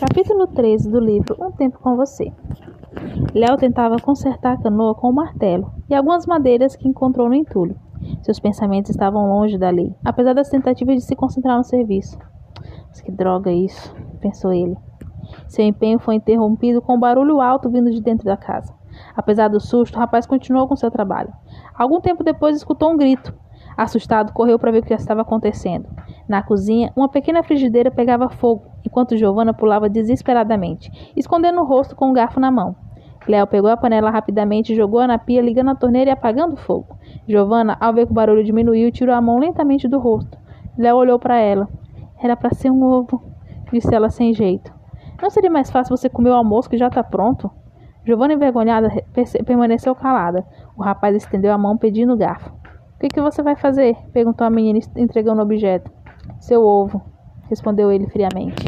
Capítulo 13 do livro Um Tempo com Você. Léo tentava consertar a canoa com o um martelo e algumas madeiras que encontrou no entulho. Seus pensamentos estavam longe da lei, apesar das tentativas de se concentrar no serviço. Mas que droga isso, pensou ele. Seu empenho foi interrompido com um barulho alto vindo de dentro da casa. Apesar do susto, o rapaz continuou com seu trabalho. Algum tempo depois escutou um grito. Assustado, correu para ver o que estava acontecendo. Na cozinha, uma pequena frigideira pegava fogo, enquanto Giovanna pulava desesperadamente, escondendo o rosto com um garfo na mão. Léo pegou a panela rapidamente, jogou-a na pia, ligando a torneira e apagando o fogo. Giovanna, ao ver que o barulho diminuiu, tirou a mão lentamente do rosto. Léo olhou para ela. Era para ser um ovo, disse ela sem jeito. Não seria mais fácil você comer o almoço que já está pronto? Giovanna, envergonhada, permaneceu calada. O rapaz estendeu a mão pedindo o garfo. O que, que você vai fazer? perguntou a menina, entregando o objeto. Seu ovo, respondeu ele friamente.